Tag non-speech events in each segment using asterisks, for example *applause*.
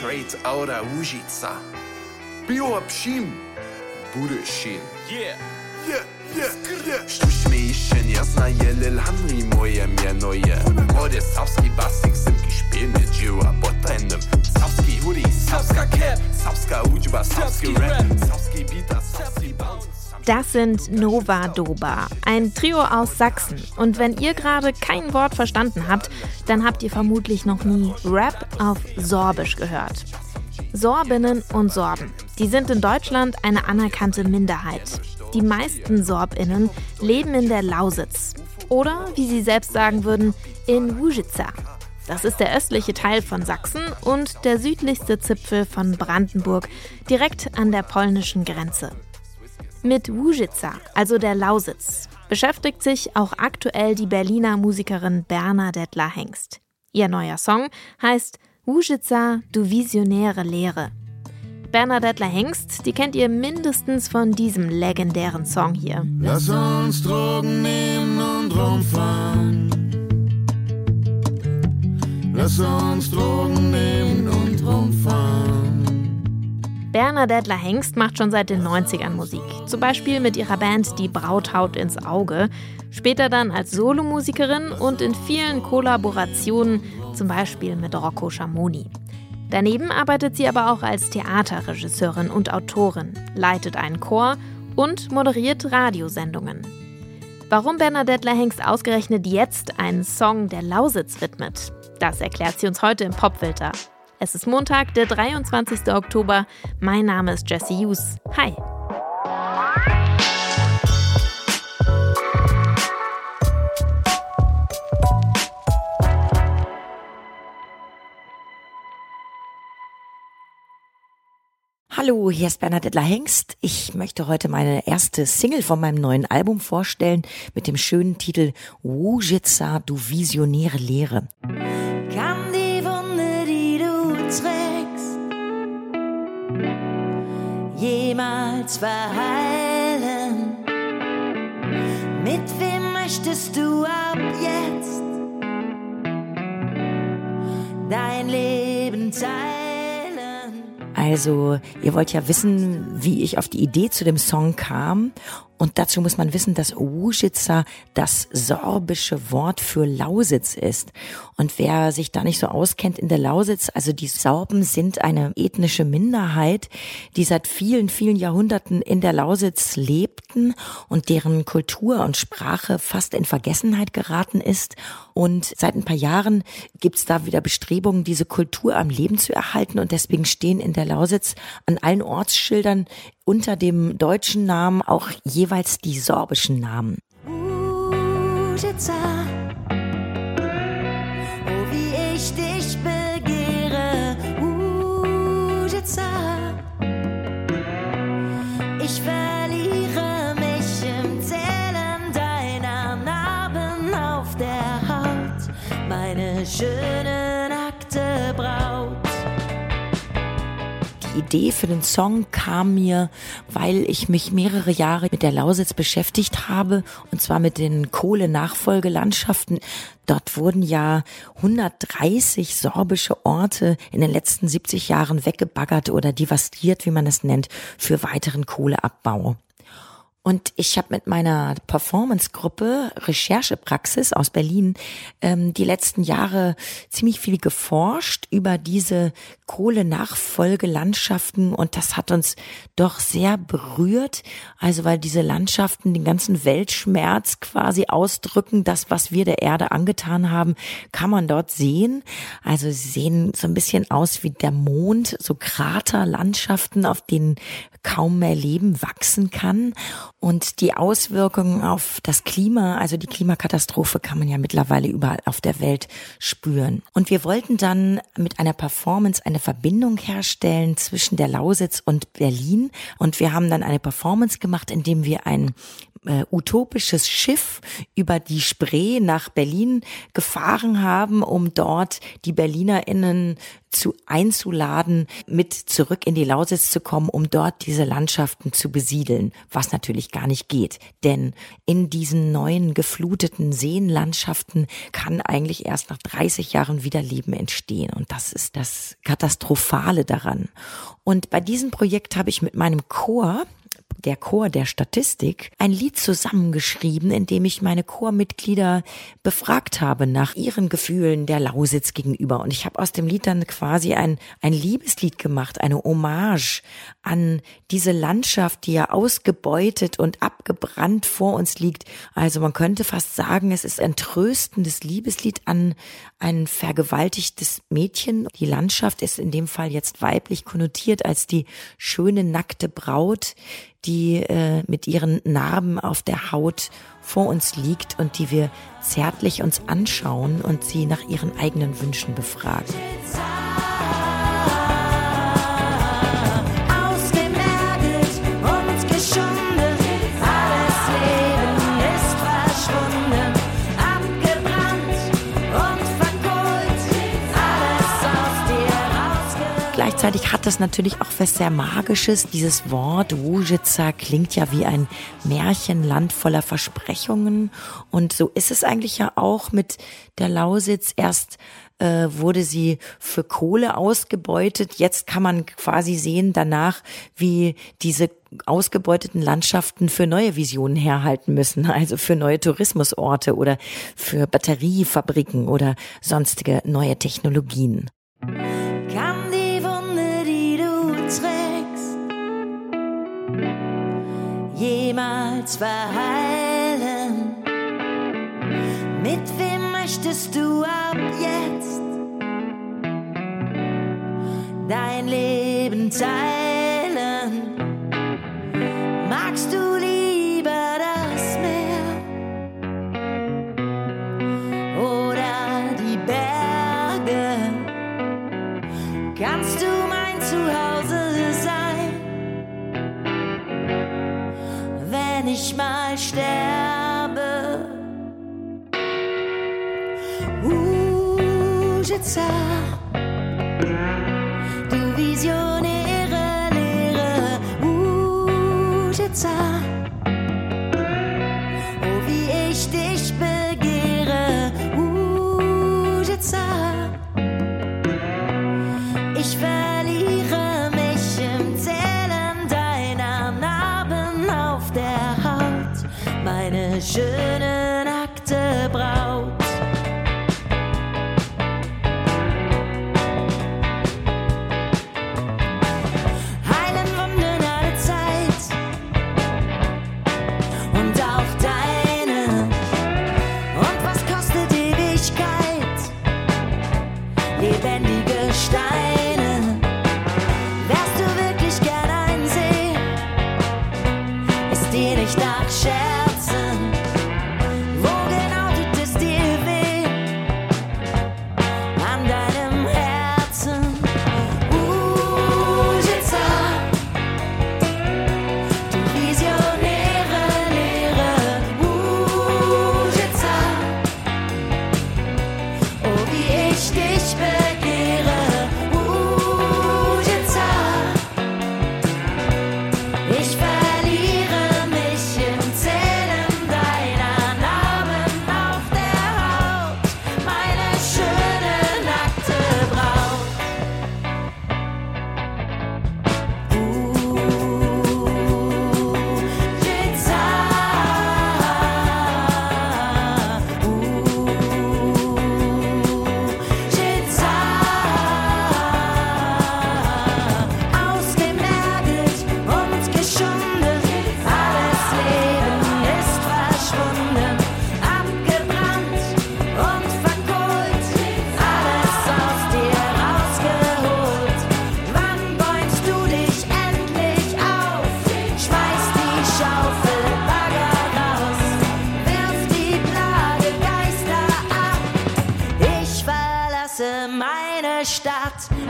trade Aura Užica. Bio общим, будущим. Yeah. Yeah, yeah, yeah. Sztuczne jesienia znajele lhanri moje mianoje Młody sawski basik sypki szpieny dzieła potajnym Sawski hoodie, sawska cap, sawska uczba, sawski rap Sawski bita, sawski bounce Das sind Nova Doba, ein Trio aus Sachsen. Und wenn ihr gerade kein Wort verstanden habt, dann habt ihr vermutlich noch nie Rap auf Sorbisch gehört. Sorbinnen und Sorben, die sind in Deutschland eine anerkannte Minderheit. Die meisten Sorbinnen leben in der Lausitz. Oder, wie sie selbst sagen würden, in Łužica. Das ist der östliche Teil von Sachsen und der südlichste Zipfel von Brandenburg, direkt an der polnischen Grenze. Mit Łužica, also der Lausitz, beschäftigt sich auch aktuell die Berliner Musikerin Berna Dettler Hengst. Ihr neuer Song heißt Łužica, du visionäre Lehre. Bernadette Hengst, die kennt ihr mindestens von diesem legendären Song hier. Lass uns Drogen nehmen und rumfahren. Lass uns Drogen nehmen und rumfahren. Bernadette Hengst macht schon seit den 90ern Musik. Zum Beispiel mit ihrer Band Die Brauthaut ins Auge. Später dann als Solomusikerin und in vielen Kollaborationen, zum Beispiel mit Rocco Schamoni. Daneben arbeitet sie aber auch als Theaterregisseurin und Autorin, leitet einen Chor und moderiert Radiosendungen. Warum Bernadette Hengst ausgerechnet jetzt einen Song der Lausitz widmet, das erklärt sie uns heute im Popfilter. Es ist Montag, der 23. Oktober. Mein Name ist Jesse Hughes. Hi. Hallo, hier ist Bernadette Hengst. Ich möchte heute meine erste Single von meinem neuen Album vorstellen mit dem schönen Titel Łužica, du visionäre Lehre. Jemals verheilen? Mit wem möchtest du ab jetzt dein Leben teilen? Also, ihr wollt ja wissen, wie ich auf die Idee zu dem Song kam. Und dazu muss man wissen, dass Łužica das sorbische Wort für Lausitz ist. Und wer sich da nicht so auskennt in der Lausitz, also die Sorben sind eine ethnische Minderheit, die seit vielen, vielen Jahrhunderten in der Lausitz lebten und deren Kultur und Sprache fast in Vergessenheit geraten ist. Und seit ein paar Jahren gibt es da wieder Bestrebungen, diese Kultur am Leben zu erhalten. Und deswegen stehen in der Lausitz an allen Ortsschildern unter dem deutschen Namen auch jeweils die sorbischen Namen. Łužica, Idee für den Song kam mir, weil ich mich mehrere Jahre mit der Lausitz beschäftigt habe, und zwar mit den Kohle-Nachfolgelandschaften. Dort wurden ja 130 sorbische Orte in den letzten 70 Jahren weggebaggert oder devastiert, wie man es nennt, für weiteren Kohleabbau. Und ich habe mit meiner Performance-Gruppe Recherchepraxis aus Berlin ähm, die letzten Jahre ziemlich viel geforscht über diese Kohle-Nachfolgelandschaften und das hat uns doch sehr berührt. Also weil diese Landschaften den ganzen Weltschmerz quasi ausdrücken, das, was wir der Erde angetan haben, kann man dort sehen. Also sie sehen so ein bisschen aus wie der Mond, so Kraterlandschaften, auf denen kaum mehr Leben wachsen kann. Und die Auswirkungen auf das Klima, also die Klimakatastrophe kann man ja mittlerweile überall auf der Welt spüren. Und wir wollten dann mit einer Performance eine Verbindung herstellen zwischen der Lausitz und Berlin. Und wir haben dann eine Performance gemacht, indem wir ein äh, utopisches Schiff über die Spree nach Berlin gefahren haben, um dort die BerlinerInnen zu einzuladen, mit zurück in die Lausitz zu kommen, um dort diese Landschaften zu besiedeln, was natürlich gar nicht geht. Denn in diesen neuen gefluteten Seenlandschaften kann eigentlich erst nach 30 Jahren wieder Leben entstehen. Und das ist das Katastrophale daran. Und bei diesem Projekt habe ich mit meinem Chor, der Chor der Statistik, ein Lied zusammengeschrieben, in dem ich meine Chormitglieder befragt habe nach ihren Gefühlen der Lausitz gegenüber. Und ich habe aus dem Lied dann quasi ein, ein Liebeslied gemacht, eine Hommage an diese Landschaft, die ja ausgebeutet und abgebrannt vor uns liegt. Also man könnte fast sagen, es ist ein tröstendes Liebeslied an ein vergewaltigtes Mädchen. Die Landschaft ist in dem Fall jetzt weiblich konnotiert als die schöne nackte Braut, die äh, mit ihren Narben auf der Haut vor uns liegt und die wir zärtlich uns anschauen und sie nach ihren eigenen Wünschen befragen. Gleichzeitig hat das natürlich auch was sehr Magisches. Dieses Wort Łużyca klingt ja wie ein Märchenland voller Versprechungen. Und so ist es eigentlich ja auch mit der Lausitz. Erst äh, wurde sie für Kohle ausgebeutet. Jetzt kann man quasi sehen danach, wie diese ausgebeuteten Landschaften für neue Visionen herhalten müssen, *laughs* also für neue Tourismusorte oder für Batteriefabriken oder sonstige neue Technologien. Jemals verheilen? Mit wem möchtest du ab jetzt dein Leben teilen? Ich mal sterbe. Użyca, du visionäre Lehre, Użyca.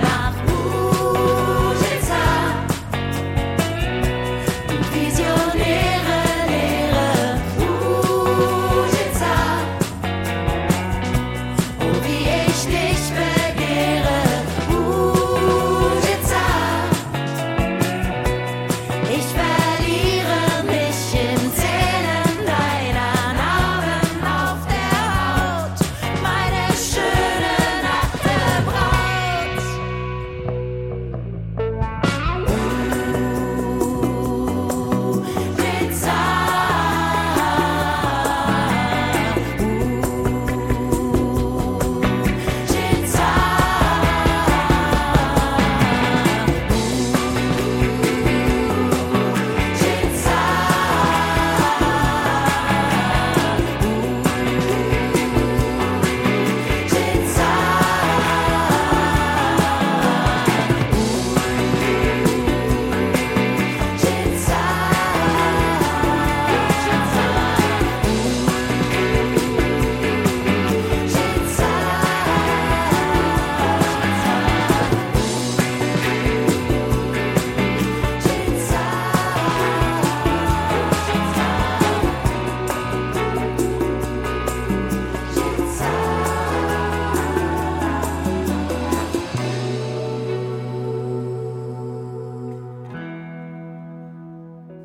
nach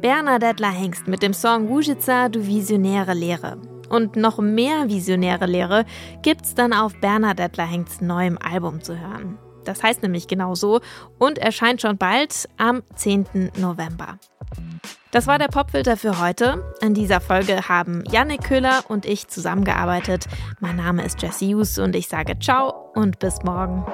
Bernadette Hengst mit dem Song Łujica, du visionäre Lehre. Und noch mehr visionäre Lehre gibt's dann auf Bernadette Hengsts neuem Album zu hören. Das heißt nämlich genau so und erscheint schon bald am 10. November. Das war der Popfilter für heute. In dieser Folge haben Yannick Köhler und ich zusammengearbeitet. Mein Name ist Jesse Hughes und ich sage ciao und bis morgen.